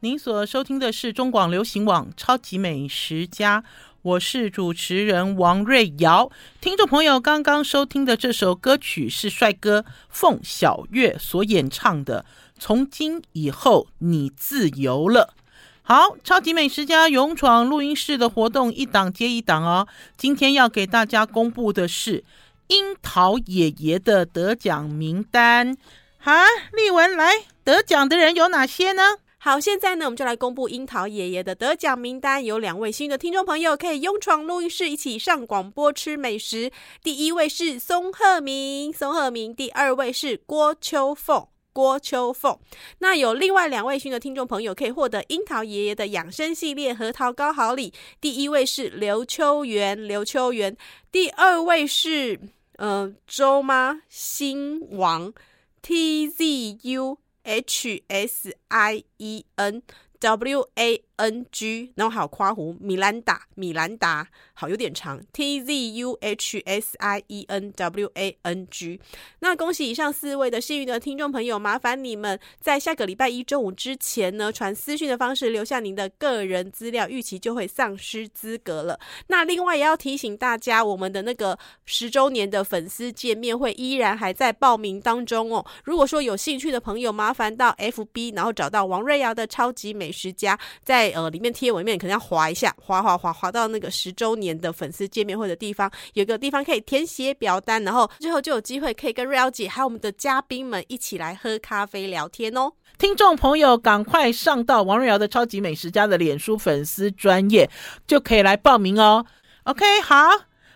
您所收听的是中广流行网《超级美食家》，我是主持人王瑞瑶。听众朋友，刚刚收听的这首歌曲是帅哥凤小岳所演唱的《从今以后你自由了》。好，超级美食家勇闯录音室的活动一档接一档哦。今天要给大家公布的是樱桃爷爷的得奖名单。好，丽文来，得奖的人有哪些呢？好，现在呢，我们就来公布樱桃爷爷的得奖名单。有两位幸运的听众朋友可以勇闯录音室，一起上广播吃美食。第一位是松鹤明，松鹤明；第二位是郭秋凤，郭秋凤。那有另外两位幸运的听众朋友可以获得樱桃爷爷的养生系列核桃糕好礼。第一位是刘秋元，刘秋元；第二位是呃周妈新王，T Z U。H S I E N W A N G，然后还有夸胡米兰达，米兰达，好有点长，T Z U H S I E N W A N G。那恭喜以上四位的幸运的听众朋友，麻烦你们在下个礼拜一中午之前呢，传私讯的方式留下您的个人资料，逾期就会丧失资格了。那另外也要提醒大家，我们的那个十周年的粉丝见面会依然还在报名当中哦。如果说有兴趣的朋友，麻烦到 FB，然后找到王瑞瑶的超级美食家，在呃，里面贴文面可能要划一下，划划划划到那个十周年的粉丝见面会的地方，有个地方可以填写表单，然后之后就有机会可以跟瑞瑶姐还有我们的嘉宾们一起来喝咖啡聊天哦。听众朋友，赶快上到王瑞瑶的超级美食家的脸书粉丝专页，就可以来报名哦。OK，好，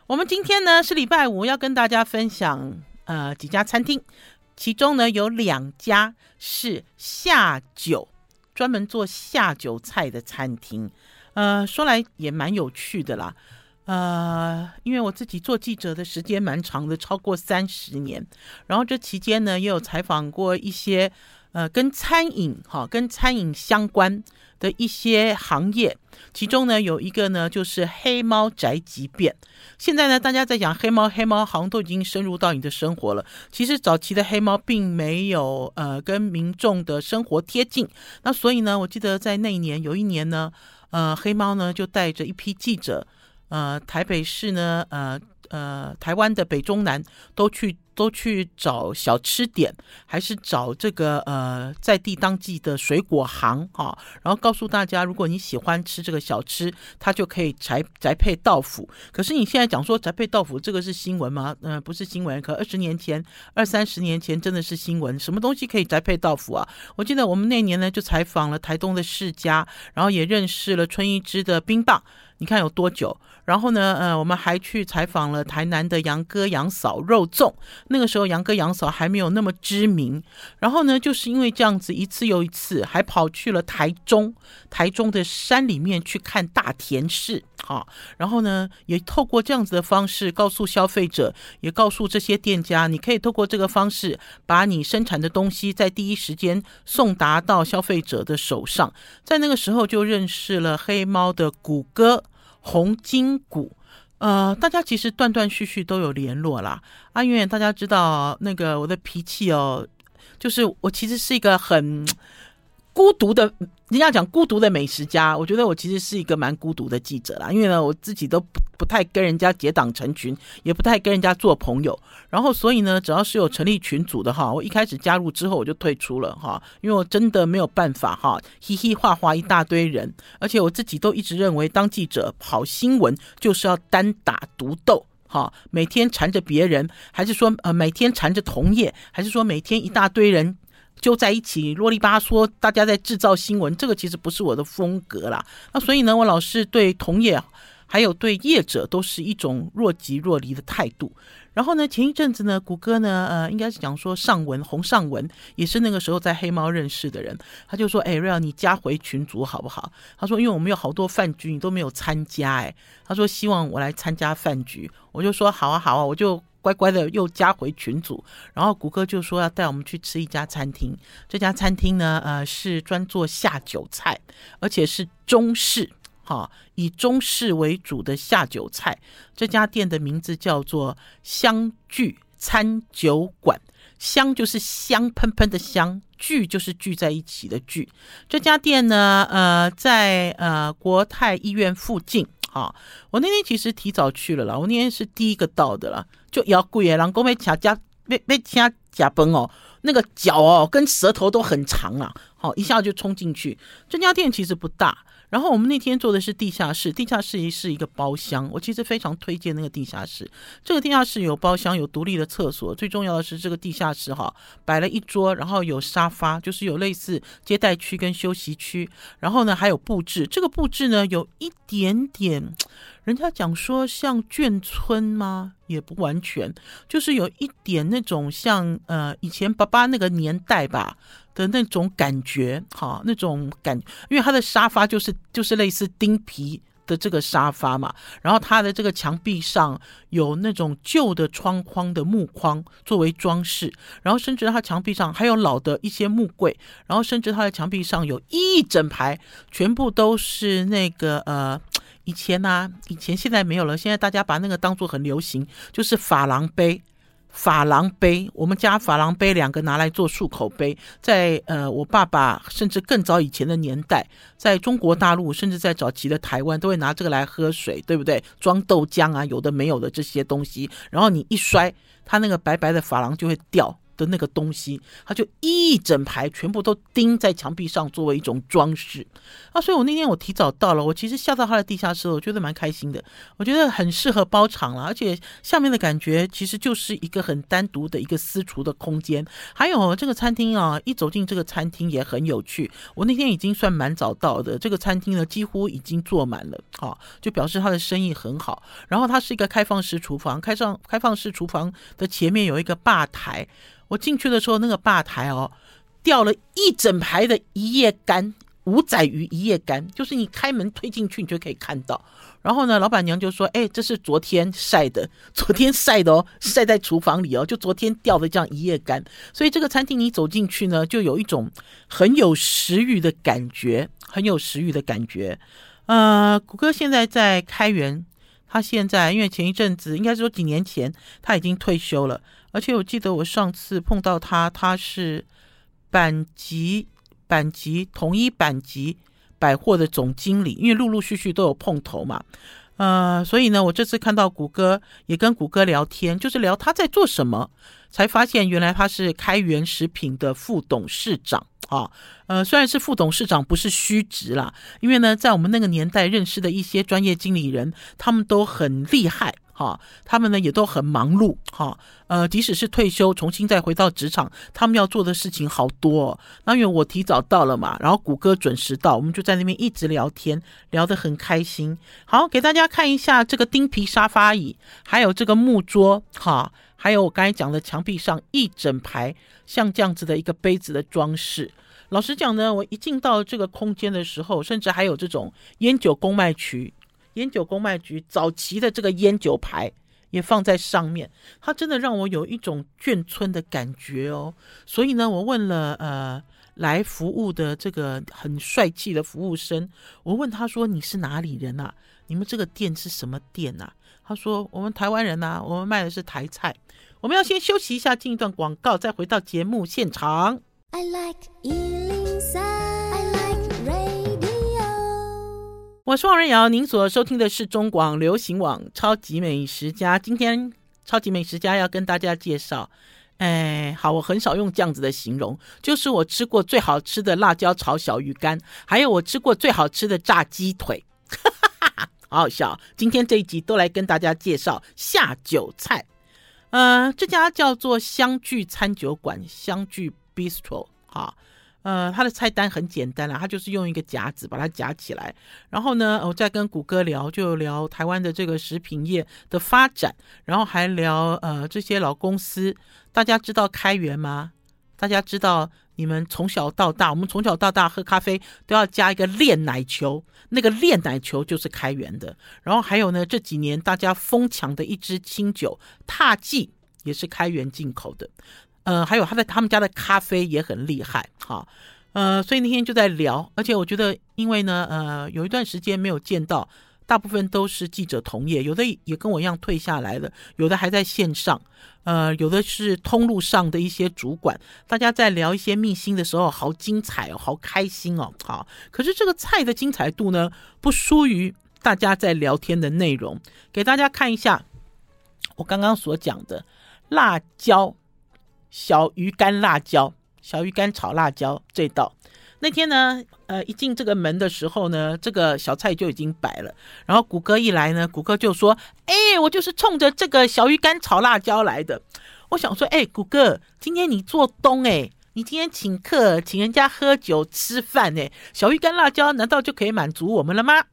我们今天呢是礼拜五，要跟大家分享呃几家餐厅，其中呢有两家是下酒。专门做下酒菜的餐厅，呃，说来也蛮有趣的啦，呃，因为我自己做记者的时间蛮长的，超过三十年，然后这期间呢，也有采访过一些呃跟餐饮哈、跟餐饮相关的一些行业。其中呢，有一个呢，就是黑猫宅急便。现在呢，大家在讲黑猫，黑猫好像都已经深入到你的生活了。其实早期的黑猫并没有呃跟民众的生活贴近。那所以呢，我记得在那一年有一年呢，呃，黑猫呢就带着一批记者，呃，台北市呢，呃。呃，台湾的北中南都去都去找小吃点，还是找这个呃在地当季的水果行啊？然后告诉大家，如果你喜欢吃这个小吃，它就可以宅宅配到府。可是你现在讲说宅配到府，这个是新闻吗？嗯、呃，不是新闻。可二十年前、二三十年前真的是新闻。什么东西可以宅配到府啊？我记得我们那年呢就采访了台东的世家，然后也认识了春一枝的冰棒。你看有多久？然后呢，呃，我们还去采访了台南的杨哥杨嫂肉粽。那个时候杨哥杨嫂还没有那么知名。然后呢，就是因为这样子，一次又一次，还跑去了台中，台中的山里面去看大田市，好。然后呢，也透过这样子的方式，告诉消费者，也告诉这些店家，你可以透过这个方式，把你生产的东西在第一时间送达到消费者的手上。在那个时候，就认识了黑猫的谷歌。红金谷，呃，大家其实断断续续都有联络啦。阿远，大家知道那个我的脾气哦，就是我其实是一个很孤独的。人家讲孤独的美食家，我觉得我其实是一个蛮孤独的记者啦，因为呢，我自己都不不太跟人家结党成群，也不太跟人家做朋友。然后，所以呢，只要是有成立群组的哈，我一开始加入之后我就退出了哈，因为我真的没有办法哈，嘻嘻哈哈一大堆人，而且我自己都一直认为，当记者跑新闻就是要单打独斗哈，每天缠着别人，还是说呃每天缠着同业，还是说每天一大堆人。就在一起啰里吧嗦，大家在制造新闻，这个其实不是我的风格啦。那所以呢，我老是对同业还有对业者都是一种若即若离的态度。然后呢，前一阵子呢，谷歌呢，呃，应该是讲说尚文洪尚文也是那个时候在黑猫认识的人，他就说：“哎，瑞瑶，你加回群组好不好？”他说：“因为我们有好多饭局，你都没有参加。”哎，他说希望我来参加饭局，我就说：“好啊，好啊，我就。”乖乖的又加回群组，然后谷歌就说要带我们去吃一家餐厅。这家餐厅呢，呃，是专做下酒菜，而且是中式，哈，以中式为主的下酒菜。这家店的名字叫做相聚餐酒馆。香就是香喷喷的香，聚就是聚在一起的聚。这家店呢，呃，在呃国泰医院附近。好，我那天其实提早去了啦，我那天是第一个到的啦，就要贵耶，人讲要吃家要要吃假崩哦，那个脚哦跟舌头都很长啊，好，一下就冲进去。这家店其实不大。然后我们那天坐的是地下室，地下室是一个包厢，我其实非常推荐那个地下室。这个地下室有包厢，有独立的厕所，最重要的是这个地下室哈，摆了一桌，然后有沙发，就是有类似接待区跟休息区。然后呢，还有布置，这个布置呢有一点点，人家讲说像眷村吗？也不完全，就是有一点那种像呃以前爸爸那个年代吧。的那种感觉，哈，那种感，因为他的沙发就是就是类似钉皮的这个沙发嘛，然后它的这个墙壁上有那种旧的窗框的木框作为装饰，然后甚至它墙壁上还有老的一些木柜，然后甚至它的墙壁上有一整排，全部都是那个呃，以前呢、以前现在没有了，现在大家把那个当做很流行，就是珐琅杯。珐琅杯，我们家珐琅杯两个拿来做漱口杯，在呃，我爸爸甚至更早以前的年代，在中国大陆，甚至在早期的台湾，都会拿这个来喝水，对不对？装豆浆啊，有的没有的这些东西，然后你一摔，它那个白白的珐琅就会掉。的那个东西，它就一整排全部都钉在墙壁上，作为一种装饰啊！所以我那天我提早到了，我其实下到它的地下室，我觉得蛮开心的。我觉得很适合包场了，而且下面的感觉其实就是一个很单独的一个私厨的空间。还有这个餐厅啊，一走进这个餐厅也很有趣。我那天已经算蛮早到的，这个餐厅呢几乎已经坐满了，啊，就表示它的生意很好。然后它是一个开放式厨房，开上开放式厨房的前面有一个吧台。我进去的时候，那个吧台哦，吊了一整排的一夜干，五仔鱼一夜干，就是你开门推进去，你就可以看到。然后呢，老板娘就说：“哎，这是昨天晒的，昨天晒的哦，晒在厨房里哦，就昨天吊的这样一夜干。所以这个餐厅你走进去呢，就有一种很有食欲的感觉，很有食欲的感觉。呃，谷歌现在在开源，他现在因为前一阵子，应该说几年前，他已经退休了。”而且我记得我上次碰到他，他是板级、板级，同一板级百货的总经理，因为陆陆续续都有碰头嘛，呃，所以呢，我这次看到谷歌也跟谷歌聊天，就是聊他在做什么，才发现原来他是开源食品的副董事长啊，呃，虽然是副董事长，不是虚职啦，因为呢，在我们那个年代认识的一些专业经理人，他们都很厉害。哈，他们呢也都很忙碌，哈，呃，即使是退休，重新再回到职场，他们要做的事情好多哦。那因为我提早到了嘛，然后谷歌准时到，我们就在那边一直聊天，聊得很开心。好，给大家看一下这个钉皮沙发椅，还有这个木桌，哈，还有我刚才讲的墙壁上一整排像这样子的一个杯子的装饰。老实讲呢，我一进到这个空间的时候，甚至还有这种烟酒公卖区。烟酒公卖局早期的这个烟酒牌也放在上面，它真的让我有一种眷村的感觉哦。所以呢，我问了呃来服务的这个很帅气的服务生，我问他说：“你是哪里人啊？你们这个店是什么店啊？”他说：“我们台湾人呐，我们卖的是台菜。”我们要先休息一下，进一段广告，再回到节目现场。I like you. 我是王瑞瑶，您所收听的是中广流行网《超级美食家》。今天《超级美食家》要跟大家介绍，哎，好，我很少用这样子的形容，就是我吃过最好吃的辣椒炒小鱼干，还有我吃过最好吃的炸鸡腿，哈哈哈，好好笑。今天这一集都来跟大家介绍下酒菜，呃，这家叫做相聚餐酒馆，相聚 Bistro，哈。呃，它的菜单很简单啦，它就是用一个夹子把它夹起来，然后呢，我再跟谷歌聊，就聊台湾的这个食品业的发展，然后还聊呃这些老公司。大家知道开源吗？大家知道你们从小到大，我们从小到大喝咖啡都要加一个炼奶球，那个炼奶球就是开源的。然后还有呢，这几年大家疯抢的一支清酒，獭祭也是开源进口的。呃，还有他的他们家的咖啡也很厉害，哈，呃，所以那天就在聊，而且我觉得，因为呢，呃，有一段时间没有见到大部分都是记者同业，有的也跟我一样退下来了，有的还在线上，呃，有的是通路上的一些主管，大家在聊一些秘辛的时候，好精彩哦，好开心哦，好。可是这个菜的精彩度呢，不输于大家在聊天的内容。给大家看一下我刚刚所讲的辣椒小鱼干辣椒小鱼干炒辣椒这道。那天呢，呃，一进这个门的时候呢，这个小菜就已经摆了。然后谷歌一来呢，谷歌就说：“哎，我就是冲着这个小鱼干炒辣椒来的。”我想说：“哎，谷歌，今天你做东哎，你今天请客，请人家喝酒吃饭哎，小鱼干辣椒难道就可以满足我们了吗？”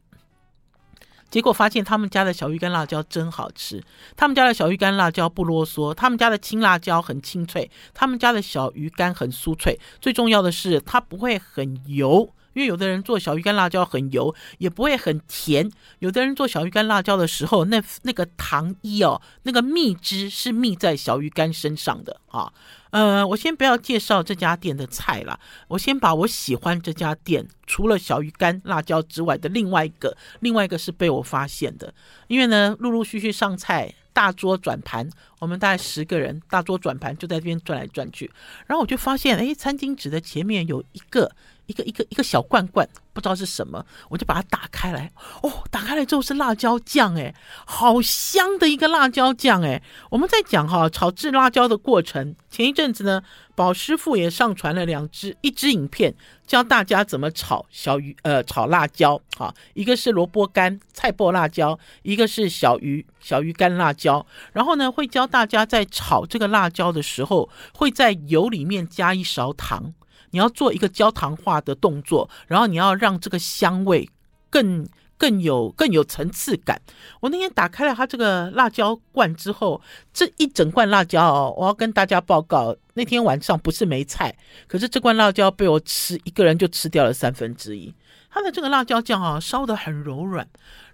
结果发现他们家的小鱼干辣椒真好吃，他们家的小鱼干辣椒不啰嗦，他们家的青辣椒很清脆，他们家的小鱼干很酥脆，最重要的是它不会很油。因为有的人做小鱼干辣椒很油，也不会很甜。有的人做小鱼干辣椒的时候，那那个糖衣哦，那个蜜汁是蜜在小鱼干身上的啊。呃，我先不要介绍这家店的菜啦，我先把我喜欢这家店除了小鱼干辣椒之外的另外一个，另外一个是被我发现的。因为呢，陆陆续续上菜，大桌转盘，我们大概十个人，大桌转盘就在这边转来转去，然后我就发现，哎，餐巾纸的前面有一个。一个一个一个小罐罐，不知道是什么，我就把它打开来。哦，打开来之后是辣椒酱，哎，好香的一个辣椒酱，哎。我们在讲哈炒制辣椒的过程。前一阵子呢，宝师傅也上传了两支一支影片，教大家怎么炒小鱼呃炒辣椒。哈，一个是萝卜干菜脯辣椒，一个是小鱼小鱼干辣椒。然后呢，会教大家在炒这个辣椒的时候，会在油里面加一勺糖。你要做一个焦糖化的动作，然后你要让这个香味更更有更有层次感。我那天打开了它这个辣椒罐之后，这一整罐辣椒哦，我要跟大家报告，那天晚上不是没菜，可是这罐辣椒被我吃一个人就吃掉了三分之一。它的这个辣椒酱啊，烧得很柔软。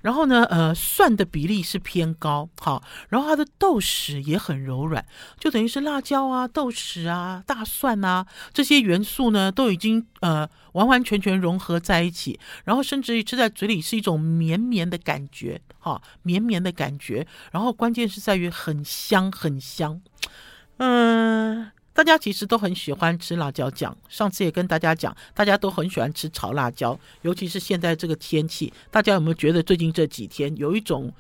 然后呢，呃，蒜的比例是偏高，好，然后它的豆豉也很柔软，就等于是辣椒啊、豆豉啊、大蒜啊这些元素呢，都已经呃完完全全融合在一起，然后甚至于吃在嘴里是一种绵绵的感觉，哈，绵绵的感觉，然后关键是在于很香很香，嗯。大家其实都很喜欢吃辣椒酱，上次也跟大家讲，大家都很喜欢吃炒辣椒，尤其是现在这个天气，大家有没有觉得最近这几天有一种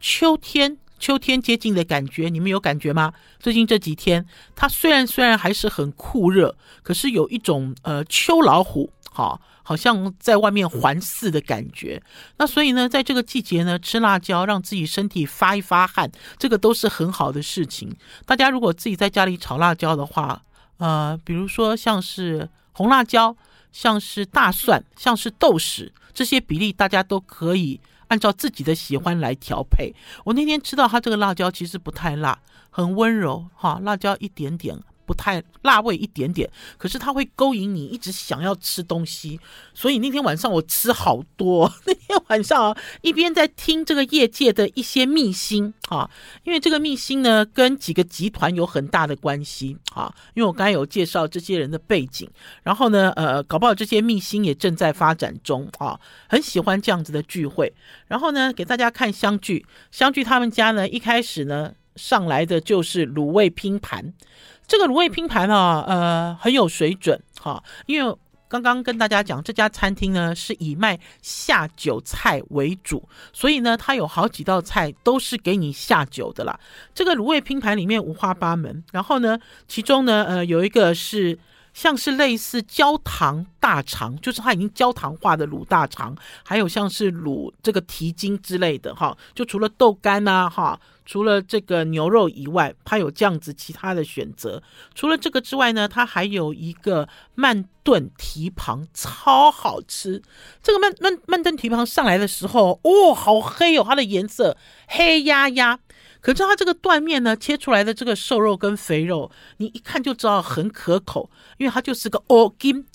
秋天秋天接近的感觉？你们有感觉吗？最近这几天，它虽然虽然还是很酷热，可是有一种呃秋老虎，哈。好像在外面环饲的感觉，那所以呢，在这个季节呢，吃辣椒让自己身体发一发汗，这个都是很好的事情。大家如果自己在家里炒辣椒的话，呃，比如说像是红辣椒，像是大蒜，像是豆豉，这些比例大家都可以按照自己的喜欢来调配。我那天吃到它这个辣椒其实不太辣，很温柔哈，辣椒一点点。不太辣味一点点，可是它会勾引你一直想要吃东西，所以那天晚上我吃好多。那天晚上，一边在听这个业界的一些秘辛啊，因为这个秘辛呢跟几个集团有很大的关系啊。因为我刚才有介绍这些人的背景，然后呢，呃，搞不好这些秘辛也正在发展中啊。很喜欢这样子的聚会，然后呢，给大家看相聚，相聚他们家呢一开始呢上来的就是卤味拼盘。这个卤味拼盘啊，呃，很有水准哈。因为刚刚跟大家讲，这家餐厅呢是以卖下酒菜为主，所以呢，它有好几道菜都是给你下酒的啦。这个卤味拼盘里面五花八门，然后呢，其中呢，呃，有一个是像是类似焦糖大肠，就是它已经焦糖化的卤大肠，还有像是卤这个蹄筋之类的哈。就除了豆干啊，哈。除了这个牛肉以外，它有这样子其他的选择。除了这个之外呢，它还有一个慢炖蹄膀，超好吃。这个慢慢慢炖蹄膀上来的时候，哦，好黑哦，它的颜色黑压压。可是它这个断面呢，切出来的这个瘦肉跟肥肉，你一看就知道很可口，因为它就是个哦金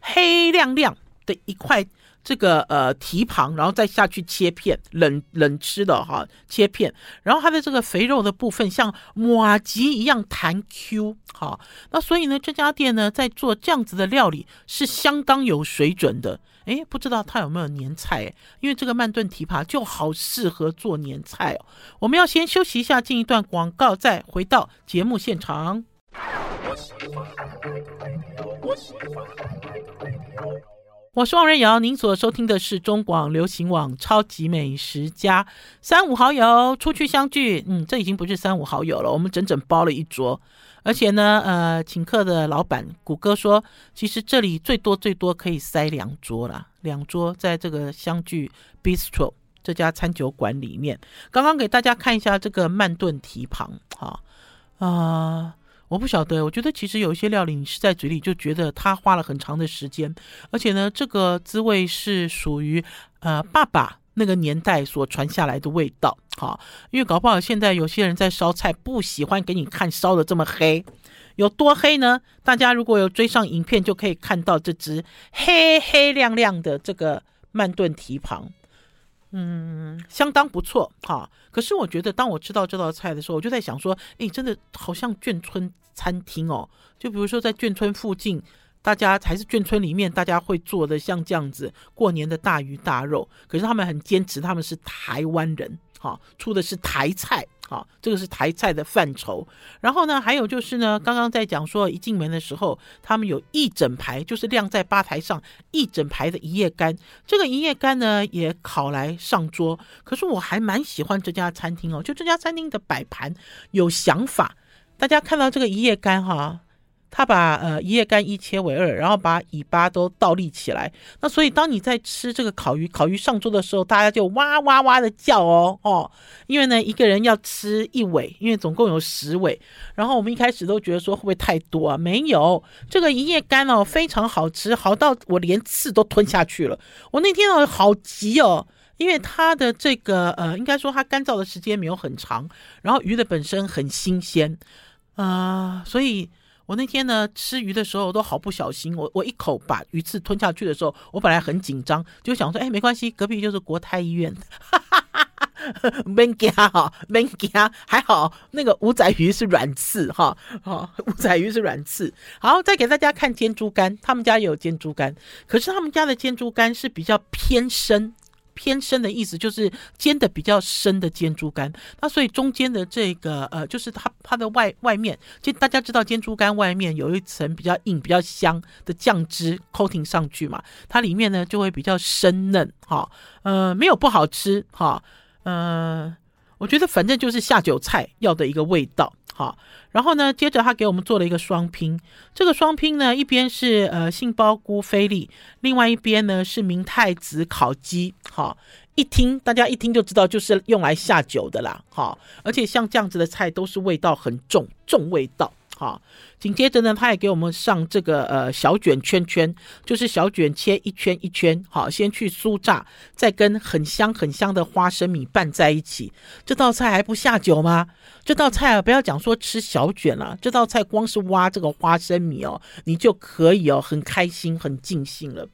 黑亮亮的一块。这个呃蹄膀，然后再下去切片，冷冷吃的哈，切片。然后它的这个肥肉的部分像麻糬一样弹 Q，好，那所以呢，这家店呢在做这样子的料理是相当有水准的。哎，不知道它有没有年菜？因为这个慢炖蹄膀就好适合做年菜哦。我们要先休息一下，进一段广告，再回到节目现场。我是王瑞瑶，您所收听的是中广流行网《超级美食家》，三五好友出去相聚，嗯，这已经不是三五好友了，我们整整包了一桌，而且呢，呃，请客的老板谷歌说，其实这里最多最多可以塞两桌了，两桌在这个相聚 Bistro 这家餐酒馆里面。刚刚给大家看一下这个慢炖蹄膀，哈啊。呃我不晓得，我觉得其实有一些料理，你吃在嘴里就觉得它花了很长的时间，而且呢，这个滋味是属于呃爸爸那个年代所传下来的味道。好，因为搞不好现在有些人在烧菜，不喜欢给你看烧的这么黑，有多黑呢？大家如果有追上影片，就可以看到这只黑黑亮亮的这个慢炖蹄膀。嗯，相当不错哈。可是我觉得，当我吃到这道菜的时候，我就在想说，诶，真的好像眷村餐厅哦。就比如说在眷村附近，大家还是眷村里面，大家会做的像这样子过年的大鱼大肉。可是他们很坚持，他们是台湾人，哈，出的是台菜。好，这个是台菜的范畴。然后呢，还有就是呢，刚刚在讲说，一进门的时候，他们有一整排，就是晾在吧台上一整排的一叶干。这个一叶干呢，也烤来上桌。可是我还蛮喜欢这家餐厅哦，就这家餐厅的摆盘有想法。大家看到这个一叶干哈。他把呃一叶干一切为二，然后把尾巴都倒立起来。那所以当你在吃这个烤鱼，烤鱼上桌的时候，大家就哇哇哇的叫哦哦，因为呢一个人要吃一尾，因为总共有十尾。然后我们一开始都觉得说会不会太多啊？没有，这个一叶干哦非常好吃，好到我连刺都吞下去了。我那天哦好急哦，因为它的这个呃应该说它干燥的时间没有很长，然后鱼的本身很新鲜啊、所以。我那天呢吃鱼的时候都好不小心，我我一口把鱼刺吞下去的时候，我本来很紧张，就想说，哎，没关系，隔壁就是国泰医院，哈哈哈哈没惊哈，没惊，还好那个五仔鱼是软刺哈，好，五仔鱼是软刺。好，再给大家看煎猪肝，他们家也有煎猪肝，可是他们家的煎猪肝是比较偏深。偏深的意思就是煎的比较深的煎猪肝，那所以中间的这个呃，就是它它的外外面，就大家知道煎猪肝外面有一层比较硬、比较香的酱汁 coating 上去嘛，它里面呢就会比较生嫩，哈，呃，没有不好吃，哈，呃，我觉得反正就是下酒菜要的一个味道。好，然后呢，接着他给我们做了一个双拼。这个双拼呢，一边是呃杏鲍菇菲力，另外一边呢是明太子烤鸡。好，一听大家一听就知道，就是用来下酒的啦。好，而且像这样子的菜都是味道很重，重味道。好，紧接着呢，他也给我们上这个呃小卷圈圈，就是小卷切一圈一圈，好，先去酥炸，再跟很香很香的花生米拌在一起。这道菜还不下酒吗？这道菜啊，不要讲说吃小卷了，这道菜光是挖这个花生米哦，你就可以哦很开心很尽兴了。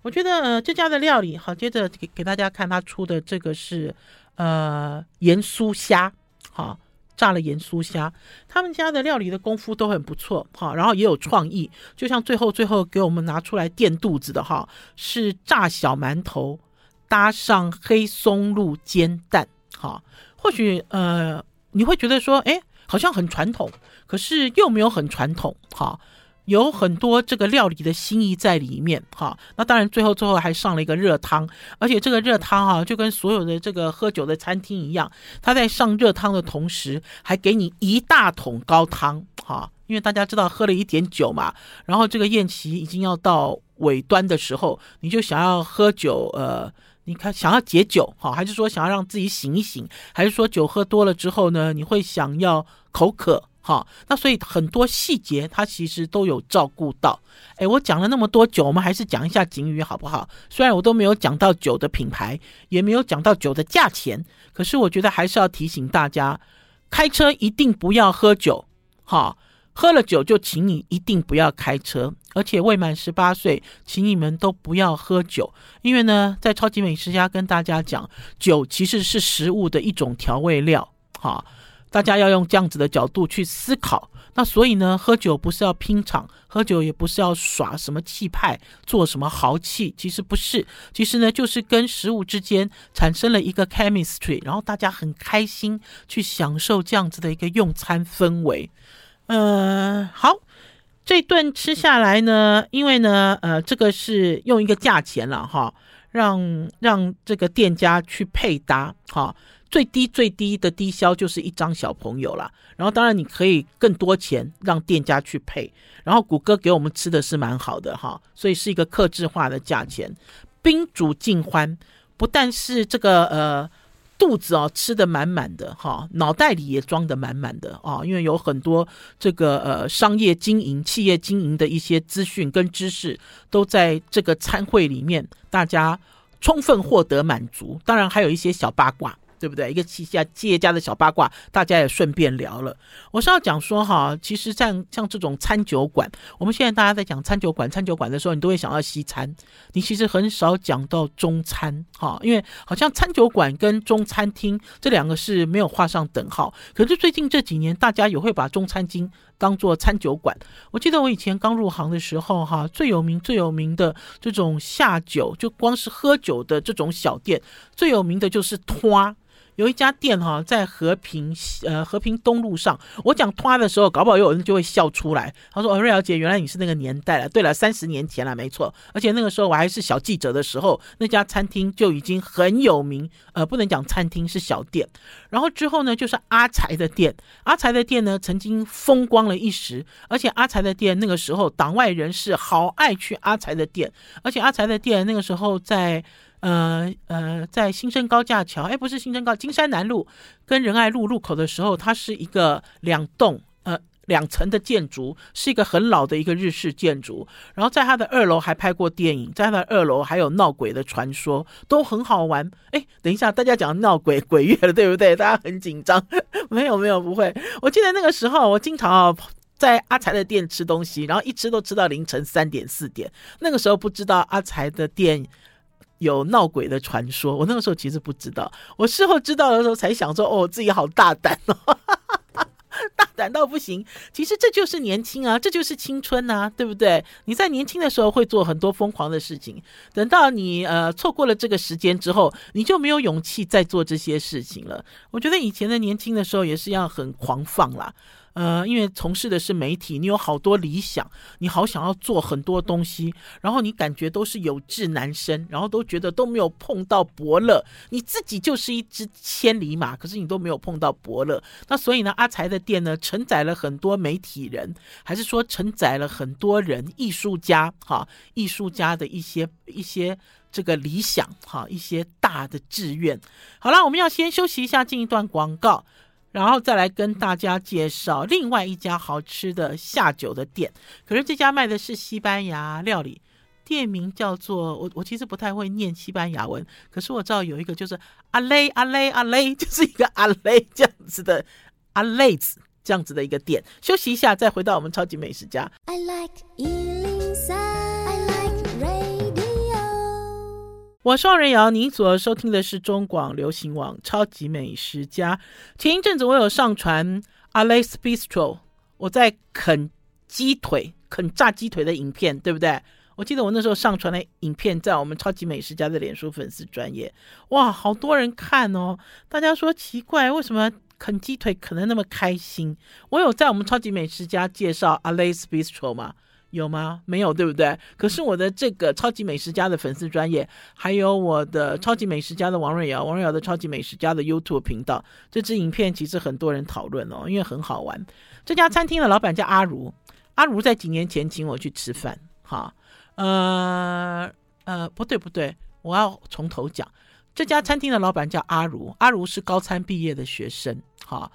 我觉得呃这家的料理好，接着给给大家看他出的这个是呃盐酥虾，好。炸了盐酥虾，他们家的料理的功夫都很不错哈，然后也有创意，就像最后最后给我们拿出来垫肚子的哈，是炸小馒头搭上黑松露煎蛋哈，或许呃你会觉得说，诶，好像很传统，可是又没有很传统哈。有很多这个料理的心意在里面，哈，那当然最后最后还上了一个热汤，而且这个热汤哈，就跟所有的这个喝酒的餐厅一样，他在上热汤的同时，还给你一大桶高汤，哈，因为大家知道喝了一点酒嘛，然后这个宴席已经要到尾端的时候，你就想要喝酒，呃，你看想要解酒，哈，还是说想要让自己醒一醒，还是说酒喝多了之后呢，你会想要口渴？好，那所以很多细节它其实都有照顾到。诶，我讲了那么多酒，我们还是讲一下景宇好不好？虽然我都没有讲到酒的品牌，也没有讲到酒的价钱，可是我觉得还是要提醒大家，开车一定不要喝酒。好，喝了酒就请你一定不要开车，而且未满十八岁，请你们都不要喝酒，因为呢，在超级美食家跟大家讲，酒其实是食物的一种调味料。好。大家要用这样子的角度去思考。那所以呢，喝酒不是要拼场，喝酒也不是要耍什么气派，做什么豪气，其实不是。其实呢，就是跟食物之间产生了一个 chemistry，然后大家很开心去享受这样子的一个用餐氛围。嗯、呃，好，这顿吃下来呢，因为呢，呃，这个是用一个价钱了哈，让让这个店家去配搭哈。最低最低的低消就是一张小朋友啦，然后当然你可以更多钱让店家去配，然后谷歌给我们吃的是蛮好的哈，所以是一个克制化的价钱，宾主尽欢，不但是这个呃肚子哦吃的满满的哈，脑袋里也装的满满的啊，因为有很多这个呃商业经营、企业经营的一些资讯跟知识都在这个餐会里面，大家充分获得满足，当然还有一些小八卦。对不对？一个企业企业家的小八卦，大家也顺便聊了。我是要讲说哈，其实像像这种餐酒馆，我们现在大家在讲餐酒馆、餐酒馆的时候，你都会想到西餐，你其实很少讲到中餐哈，因为好像餐酒馆跟中餐厅这两个是没有画上等号。可是最近这几年，大家也会把中餐厅当做餐酒馆。我记得我以前刚入行的时候哈，最有名最有名的这种下酒，就光是喝酒的这种小店，最有名的就是拖。有一家店哈，在和平呃和平东路上。我讲拖的时候，搞不好有人就会笑出来。他说：“，瑞肴姐，原来你是那个年代了。”对了，三十年前了，没错。而且那个时候我还是小记者的时候，那家餐厅就已经很有名。呃，不能讲餐厅是小店。然后之后呢，就是阿财的店。阿财的店呢，曾经风光了一时。而且阿财的店那个时候，党外人士好爱去阿财的店。而且阿财的店那个时候在。呃呃，在新生高架桥，哎，不是新生高，金山南路跟仁爱路路口的时候，它是一个两栋呃两层的建筑，是一个很老的一个日式建筑。然后在它的二楼还拍过电影，在它的二楼还有闹鬼的传说，都很好玩。哎，等一下，大家讲闹鬼鬼月了，对不对？大家很紧张？没有没有，不会。我记得那个时候，我经常啊在阿财的店吃东西，然后一吃都吃到凌晨三点四点。那个时候不知道阿财的店。有闹鬼的传说，我那个时候其实不知道，我事后知道的时候才想说，哦，自己好大胆哦，大胆到不行。其实这就是年轻啊，这就是青春啊，对不对？你在年轻的时候会做很多疯狂的事情，等到你呃错过了这个时间之后，你就没有勇气再做这些事情了。我觉得以前的年轻的时候也是要很狂放啦。呃，因为从事的是媒体，你有好多理想，你好想要做很多东西，然后你感觉都是有志难伸，然后都觉得都没有碰到伯乐，你自己就是一只千里马，可是你都没有碰到伯乐。那所以呢，阿财的店呢，承载了很多媒体人，还是说承载了很多人，艺术家哈，艺术家的一些一些这个理想哈，一些大的志愿。好了，我们要先休息一下，进一段广告。然后再来跟大家介绍另外一家好吃的下酒的店，可是这家卖的是西班牙料理，店名叫做我我其实不太会念西班牙文，可是我知道有一个就是阿雷阿雷阿雷，就是一个阿雷这样子的阿雷子这样子的一个店。休息一下，再回到我们超级美食家。I like 我是王瑞瑶，您所收听的是中广流行网超级美食家。前一阵子我有上传 Alex Bistro，我在啃鸡腿、啃炸鸡腿的影片，对不对？我记得我那时候上传的影片在我们超级美食家的脸书粉丝专页，哇，好多人看哦！大家说奇怪，为什么啃鸡腿啃得那么开心？我有在我们超级美食家介绍 Alex Bistro 吗？有吗？没有，对不对？可是我的这个超级美食家的粉丝专业，还有我的超级美食家的王瑞瑶，王瑞瑶的超级美食家的 YouTube 频道，这支影片其实很多人讨论哦，因为很好玩。这家餐厅的老板叫阿如，阿如在几年前请我去吃饭，哈，呃呃，不对不对，我要从头讲。这家餐厅的老板叫阿如，阿如是高餐毕业的学生，哈，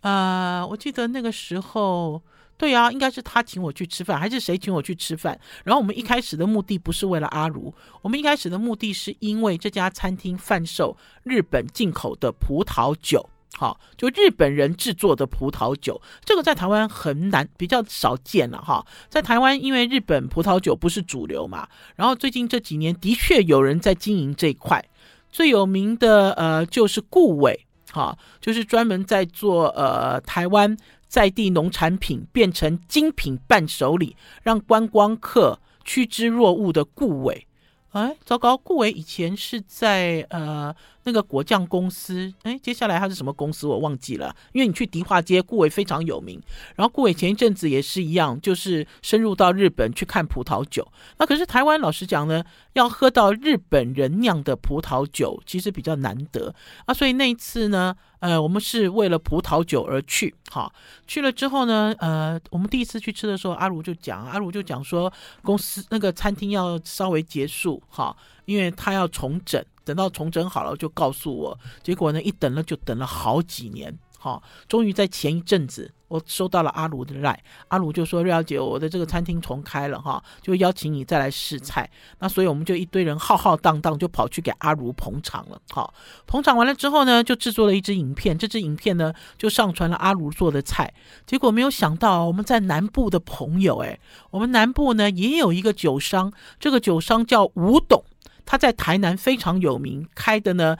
呃，我记得那个时候。对啊，应该是他请我去吃饭，还是谁请我去吃饭？然后我们一开始的目的不是为了阿如，我们一开始的目的是因为这家餐厅贩售日本进口的葡萄酒，好，就日本人制作的葡萄酒，这个在台湾很难，比较少见了哈。在台湾，因为日本葡萄酒不是主流嘛，然后最近这几年的确有人在经营这一块，最有名的呃就是顾伟。哈，就是专门在做呃台湾在地农产品变成精品伴手礼，让观光客趋之若鹜的顾伟。哎，糟糕！顾伟以前是在呃那个果酱公司，哎，接下来他是什么公司我忘记了。因为你去迪化街，顾伟非常有名。然后顾伟前一阵子也是一样，就是深入到日本去看葡萄酒。那可是台湾老实讲呢，要喝到日本人酿的葡萄酒，其实比较难得啊。所以那一次呢。呃，我们是为了葡萄酒而去，好，去了之后呢，呃，我们第一次去吃的时候，阿如就讲，阿如就讲说，公司那个餐厅要稍微结束，哈，因为他要重整，等到重整好了就告诉我，结果呢，一等了就等了好几年。好，终于在前一阵子，我收到了阿卢的赖，阿卢就说：“瑞肴姐，我的这个餐厅重开了哈，就邀请你再来试菜。”那所以我们就一堆人浩浩荡荡就跑去给阿卢捧场了。好，捧场完了之后呢，就制作了一支影片，这支影片呢就上传了阿卢做的菜。结果没有想到，我们在南部的朋友，诶，我们南部呢也有一个酒商，这个酒商叫吴董，他在台南非常有名，开的呢。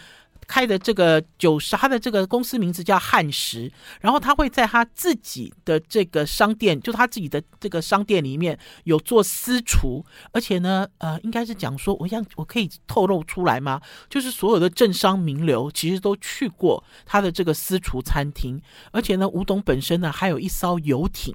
开的这个酒商，他的这个公司名字叫汉食，然后他会在他自己的这个商店，就他自己的这个商店里面有做私厨，而且呢，呃，应该是讲说，我想我可以透露出来吗？就是所有的政商名流其实都去过他的这个私厨餐厅，而且呢，吴董本身呢还有一艘游艇。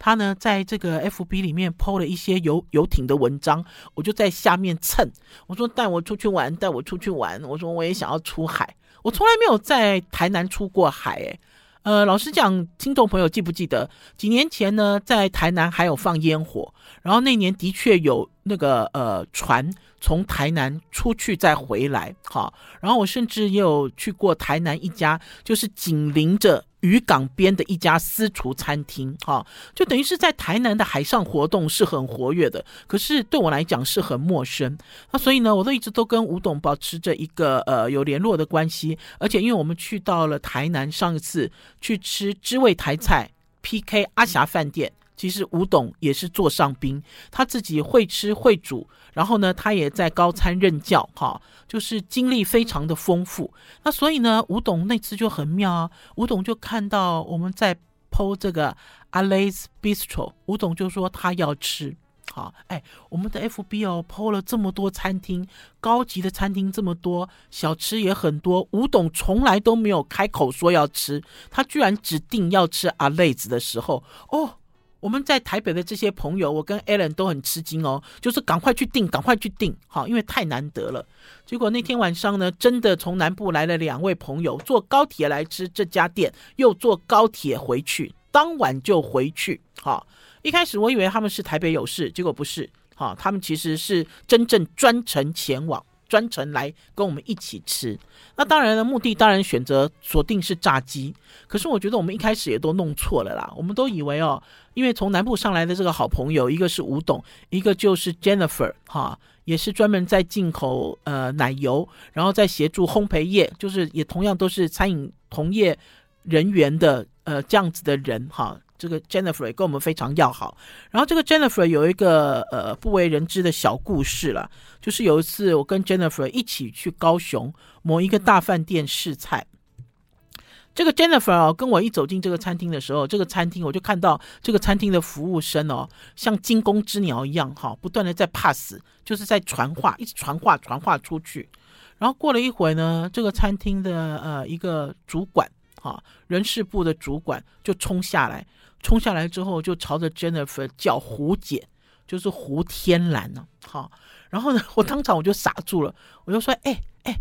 他呢，在这个 FB 里面 PO 了一些游游艇的文章，我就在下面蹭，我说带我出去玩，带我出去玩，我说我也想要出海，我从来没有在台南出过海，诶，呃，老实讲，听众朋友记不记得几年前呢，在台南还有放烟火，然后那年的确有那个呃船从台南出去再回来，好，然后我甚至也有去过台南一家，就是紧邻着。渔港边的一家私厨餐厅，哈，就等于是在台南的海上活动是很活跃的，可是对我来讲是很陌生。那所以呢，我都一直都跟吴董保持着一个呃有联络的关系，而且因为我们去到了台南，上一次去吃知味台菜 PK 阿霞饭店。其实吴董也是座上宾，他自己会吃会煮，然后呢，他也在高餐任教，哈，就是经历非常的丰富。那所以呢，吴董那次就很妙啊，吴董就看到我们在 PO 这个 Alex Bistro，吴董就说他要吃，好，哎，我们的 FB 哦 PO 了这么多餐厅，高级的餐厅这么多，小吃也很多，吴董从来都没有开口说要吃，他居然指定要吃 Alex 的时候，哦。我们在台北的这些朋友，我跟 Alan 都很吃惊哦，就是赶快去订，赶快去订，好，因为太难得了。结果那天晚上呢，真的从南部来了两位朋友，坐高铁来吃这家店，又坐高铁回去，当晚就回去。好，一开始我以为他们是台北有事，结果不是，好，他们其实是真正专程前往。专程来跟我们一起吃，那当然了，目的当然选择锁定是炸鸡。可是我觉得我们一开始也都弄错了啦，我们都以为哦，因为从南部上来的这个好朋友，一个是吴董，一个就是 Jennifer 哈，也是专门在进口呃奶油，然后在协助烘焙业，就是也同样都是餐饮同业人员的呃这样子的人哈。这个 Jennifer 跟我们非常要好，然后这个 Jennifer 有一个呃不为人知的小故事了，就是有一次我跟 Jennifer 一起去高雄某一个大饭店试菜，这个 Jennifer 哦跟我一走进这个餐厅的时候，这个餐厅我就看到这个餐厅的服务生哦像惊弓之鸟一样哈，不断的在 pass，就是在传话，一直传话传话出去，然后过了一会呢，这个餐厅的呃一个主管哈人事部的主管就冲下来。冲下来之后，就朝着 Jennifer 叫胡姐，就是胡天兰呢。好，然后呢，我当场我就傻住了，我就说：“哎哎，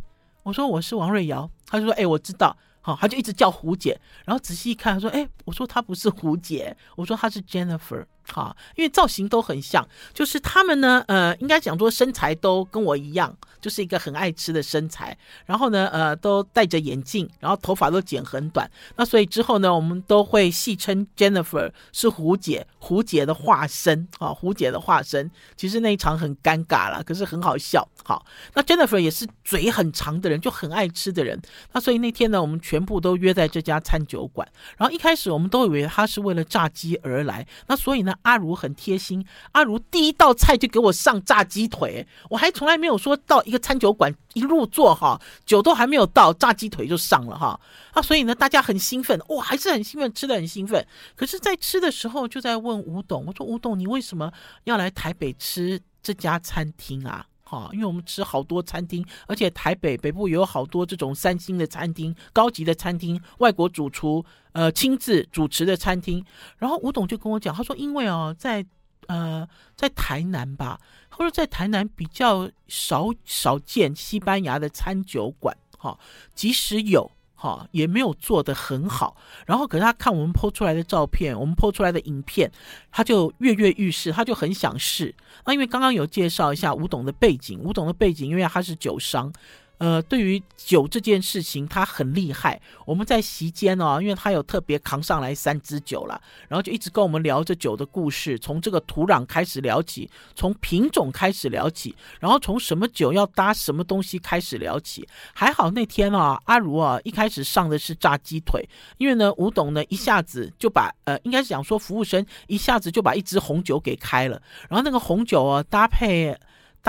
我说我是王瑞瑶。”他就说：“哎，我知道。”好，他就一直叫胡姐，然后仔细一看，他说：“哎，我说他不是胡姐，我说他是 Jennifer。”好，因为造型都很像，就是他们呢，呃，应该讲说身材都跟我一样。就是一个很爱吃的身材，然后呢，呃，都戴着眼镜，然后头发都剪很短。那所以之后呢，我们都会戏称 Jennifer 是胡姐，胡姐的化身啊，胡姐的化身。其实那一场很尴尬了，可是很好笑。好，那 Jennifer 也是嘴很长的人，就很爱吃的人。那所以那天呢，我们全部都约在这家餐酒馆。然后一开始我们都以为他是为了炸鸡而来。那所以呢，阿如很贴心，阿如第一道菜就给我上炸鸡腿，我还从来没有说到一个餐酒馆一入座哈，酒都还没有到，炸鸡腿就上了哈啊，所以呢，大家很兴奋，哇，还是很兴奋，吃的很兴奋。可是，在吃的时候就在问吴董，我说吴董，你为什么要来台北吃这家餐厅啊？哈，因为我们吃好多餐厅，而且台北北部也有好多这种三星的餐厅、高级的餐厅、外国主厨呃亲自主持的餐厅。然后吴董就跟我讲，他说因为哦，在呃在台南吧，他说在台南比较少少见西班牙的餐酒馆，哈，即使有。哈，也没有做得很好。然后，可是他看我们 po 出来的照片，我们 po 出来的影片，他就跃跃欲试，他就很想试。那因为刚刚有介绍一下吴董的背景，吴董的背景，因为他是酒商。呃，对于酒这件事情，他很厉害。我们在席间哦，因为他有特别扛上来三支酒了，然后就一直跟我们聊着酒的故事，从这个土壤开始聊起，从品种开始聊起，然后从什么酒要搭什么东西开始聊起。还好那天啊，阿如啊一开始上的是炸鸡腿，因为呢，吴董呢一下子就把呃，应该是讲说服务生一下子就把一支红酒给开了，然后那个红酒啊搭配。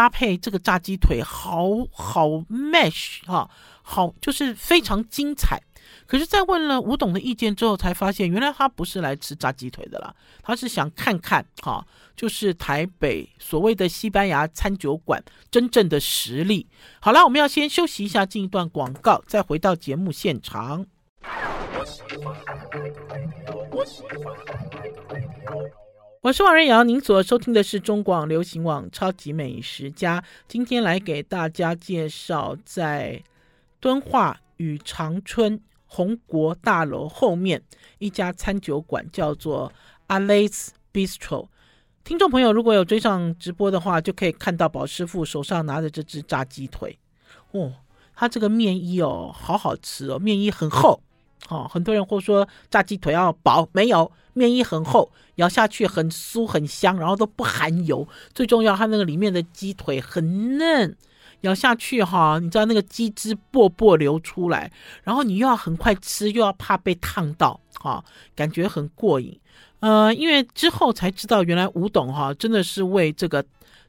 搭配这个炸鸡腿，好好 match 哈，好就是非常精彩。可是，在问了吴董的意见之后，才发现原来他不是来吃炸鸡腿的啦，他是想看看哈，就是台北所谓的西班牙餐酒馆真正的实力。好了，我们要先休息一下，进一段广告，再回到节目现场。我是王瑞瑶，您所收听的是中广流行网《超级美食家》。今天来给大家介绍，在敦化与长春红国大楼后面一家餐酒馆，叫做 Alex Bistro。听众朋友，如果有追上直播的话，就可以看到宝师傅手上拿着这只炸鸡腿。哦，他这个面衣哦，好好吃哦，面衣很厚。哦，很多人会说炸鸡腿要薄，没有，面衣很厚，咬下去很酥很香，然后都不含油。最重要，它那个里面的鸡腿很嫩，咬下去哈，你知道那个鸡汁啵啵流出来，然后你又要很快吃，又要怕被烫到，哈，感觉很过瘾。呃，因为之后才知道，原来吴董哈真的是为这个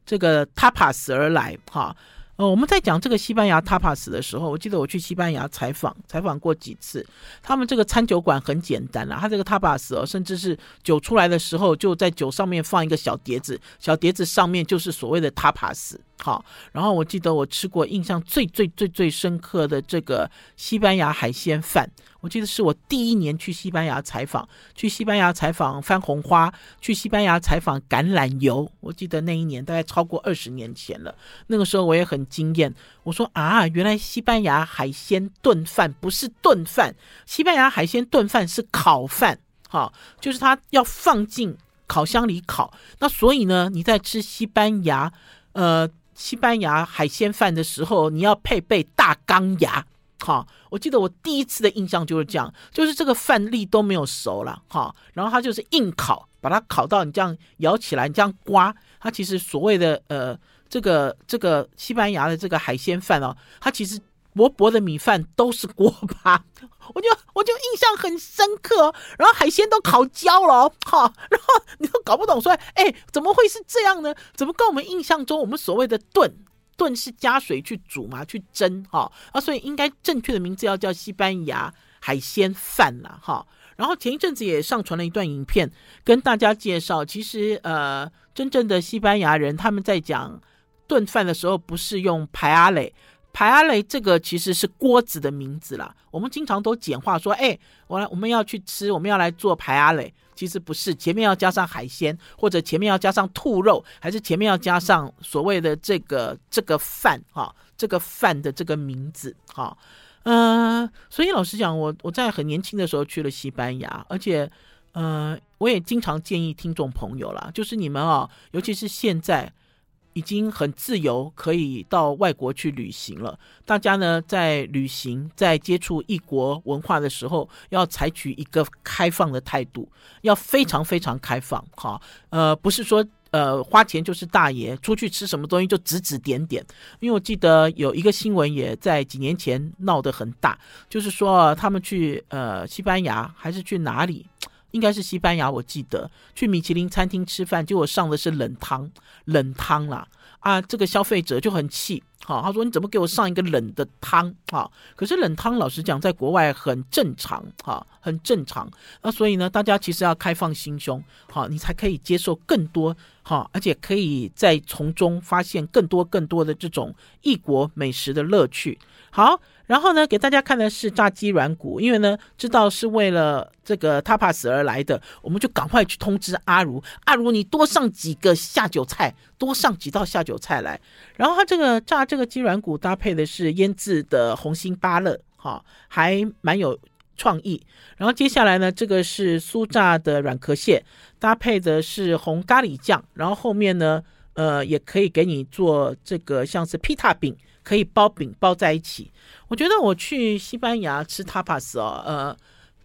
这个 tapas 而来，哈。哦，我们在讲这个西班牙 tapas 的时候，我记得我去西班牙采访，采访过几次。他们这个餐酒馆很简单啦，他这个 tapas 哦，甚至是酒出来的时候，就在酒上面放一个小碟子，小碟子上面就是所谓的 tapas。好，然后我记得我吃过印象最最最最深刻的这个西班牙海鲜饭，我记得是我第一年去西班牙采访，去西班牙采访番红花，去西班牙采访橄榄油。我记得那一年大概超过二十年前了，那个时候我也很惊艳。我说啊，原来西班牙海鲜炖饭不是炖饭，西班牙海鲜炖饭是烤饭，好，就是它要放进烤箱里烤。那所以呢，你在吃西班牙，呃。西班牙海鲜饭的时候，你要配备大钢牙，哈！我记得我第一次的印象就是这样，就是这个饭粒都没有熟了，哈，然后它就是硬烤，把它烤到你这样咬起来，你这样刮，它其实所谓的呃，这个这个西班牙的这个海鲜饭哦，它其实。薄薄的米饭都是锅巴，我就我就印象很深刻。然后海鲜都烤焦了，哈，然后你都搞不懂说，哎，怎么会是这样呢？怎么跟我们印象中我们所谓的炖炖是加水去煮嘛，去蒸，哈啊，所以应该正确的名字要叫西班牙海鲜饭了，哈。然后前一阵子也上传了一段影片，跟大家介绍，其实呃，真正的西班牙人他们在讲炖饭的时候，不是用排阿雷。排阿雷这个其实是锅子的名字啦，我们经常都简化说，哎，我来我们要去吃，我们要来做排阿雷，其实不是，前面要加上海鲜，或者前面要加上兔肉，还是前面要加上所谓的这个这个饭哈，这个饭的这个名字哈，嗯、所以老实讲，我我在很年轻的时候去了西班牙，而且，呃，我也经常建议听众朋友啦，就是你们啊，尤其是现在。已经很自由，可以到外国去旅行了。大家呢，在旅行、在接触异国文化的时候，要采取一个开放的态度，要非常非常开放。哈，呃，不是说呃花钱就是大爷，出去吃什么东西就指指点点。因为我记得有一个新闻也在几年前闹得很大，就是说他们去呃西班牙还是去哪里？应该是西班牙，我记得去米其林餐厅吃饭，结果上的是冷汤，冷汤啦啊，这个消费者就很气，好，他说你怎么给我上一个冷的汤啊？可是冷汤老实讲，在国外很正常，哈，很正常。那所以呢，大家其实要开放心胸，好，你才可以接受更多，好，而且可以在从中发现更多更多的这种异国美食的乐趣，好。然后呢，给大家看的是炸鸡软骨，因为呢，知道是为了这个 tapas 而来的，我们就赶快去通知阿如，阿如你多上几个下酒菜，多上几道下酒菜来。然后他这个炸这个鸡软骨搭配的是腌制的红心芭乐，哈，还蛮有创意。然后接下来呢，这个是酥炸的软壳蟹，搭配的是红咖喱酱。然后后面呢，呃，也可以给你做这个像是披萨饼。可以包饼包在一起，我觉得我去西班牙吃 tapas 哦，呃。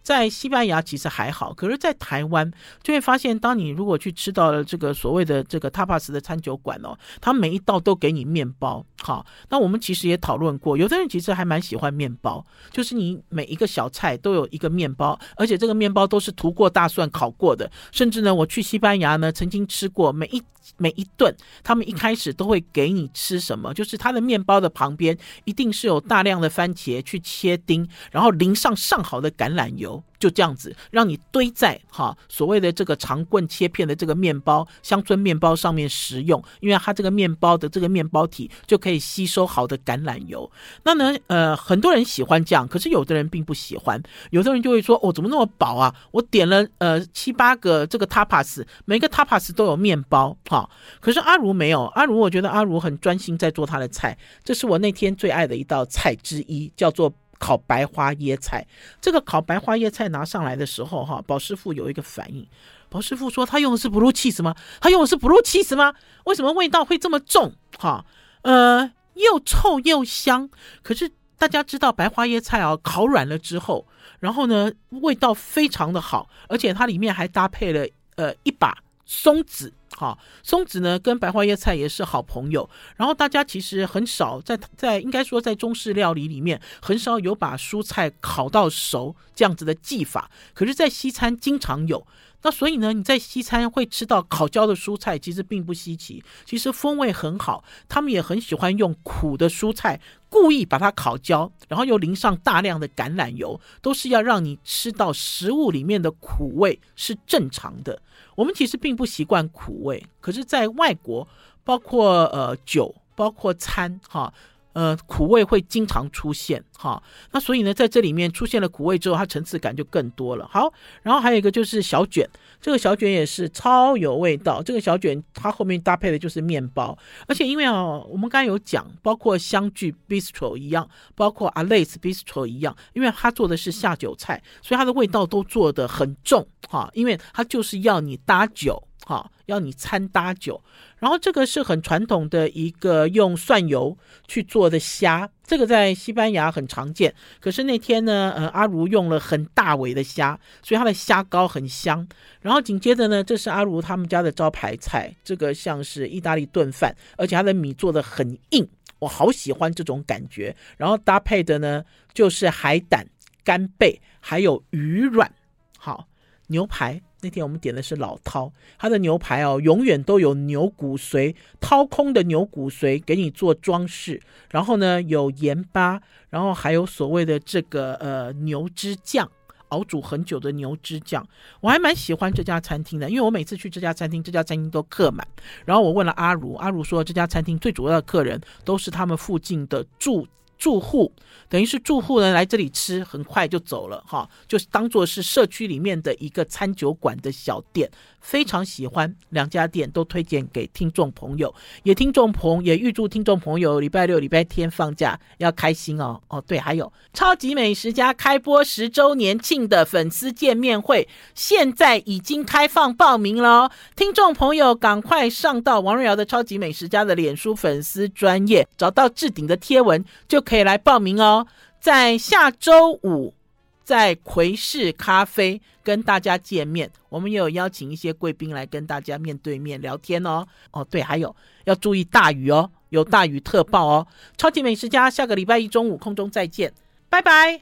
在西班牙其实还好，可是，在台湾就会发现，当你如果去吃到了这个所谓的这个 tapas 的餐酒馆哦，它每一道都给你面包。好，那我们其实也讨论过，有的人其实还蛮喜欢面包，就是你每一个小菜都有一个面包，而且这个面包都是涂过大蒜烤过的。甚至呢，我去西班牙呢，曾经吃过每一每一顿，他们一开始都会给你吃什么，就是它的面包的旁边一定是有大量的番茄去切丁，然后淋上上好的橄榄油。就这样子，让你堆在哈所谓的这个长棍切片的这个面包乡村面包上面食用，因为它这个面包的这个面包体就可以吸收好的橄榄油。那呢，呃，很多人喜欢这样，可是有的人并不喜欢。有的人就会说：“哦，怎么那么饱啊？我点了呃七八个这个 tapas，每个 tapas 都有面包哈。”可是阿如没有，阿如我觉得阿如很专心在做他的菜，这是我那天最爱的一道菜之一，叫做。烤白花椰菜，这个烤白花椰菜拿上来的时候，哈，宝师傅有一个反应。宝师傅说：“他用的是 blue cheese 吗？他用的是 blue cheese 吗？为什么味道会这么重？哈，呃，又臭又香。可是大家知道白花椰菜啊，烤软了之后，然后呢，味道非常的好，而且它里面还搭配了呃一把松子。”好，松子呢跟白花椰菜也是好朋友。然后大家其实很少在在应该说在中式料理里面很少有把蔬菜烤到熟这样子的技法，可是，在西餐经常有。那所以呢，你在西餐会吃到烤焦的蔬菜，其实并不稀奇。其实风味很好，他们也很喜欢用苦的蔬菜，故意把它烤焦，然后又淋上大量的橄榄油，都是要让你吃到食物里面的苦味是正常的。我们其实并不习惯苦味，可是，在外国，包括呃酒，包括餐，哈。呃，苦味会经常出现哈，那所以呢，在这里面出现了苦味之后，它层次感就更多了。好，然后还有一个就是小卷，这个小卷也是超有味道。这个小卷它后面搭配的就是面包，而且因为啊，我们刚才有讲，包括相聚 Bistro 一样，包括 a l a c e Bistro 一样，因为它做的是下酒菜，所以它的味道都做得很重哈，因为它就是要你搭酒。好，要你餐搭酒，然后这个是很传统的一个用蒜油去做的虾，这个在西班牙很常见。可是那天呢，呃，阿如用了很大尾的虾，所以它的虾膏很香。然后紧接着呢，这是阿如他们家的招牌菜，这个像是意大利炖饭，而且它的米做的很硬，我好喜欢这种感觉。然后搭配的呢，就是海胆、干贝还有鱼卵，好，牛排。那天我们点的是老饕，他的牛排哦，永远都有牛骨髓，掏空的牛骨髓给你做装饰，然后呢有盐巴，然后还有所谓的这个呃牛汁酱，熬煮很久的牛汁酱，我还蛮喜欢这家餐厅的，因为我每次去这家餐厅，这家餐厅都客满。然后我问了阿如，阿如说这家餐厅最主要的客人都是他们附近的住住户。等于是住户呢来这里吃，很快就走了哈，就是当做是社区里面的一个餐酒馆的小店，非常喜欢，两家店都推荐给听众朋友，也听众朋也预祝听众朋友礼拜六、礼拜天放假要开心哦哦对，还有超级美食家开播十周年庆的粉丝见面会，现在已经开放报名了，听众朋友赶快上到王瑞瑶的超级美食家的脸书粉丝专页，找到置顶的贴文就可以来报名哦。在下周五，在葵式咖啡跟大家见面，我们有邀请一些贵宾来跟大家面对面聊天哦。哦，对，还有要注意大雨哦，有大雨特报哦。超级美食家，下个礼拜一中午空中再见，拜拜。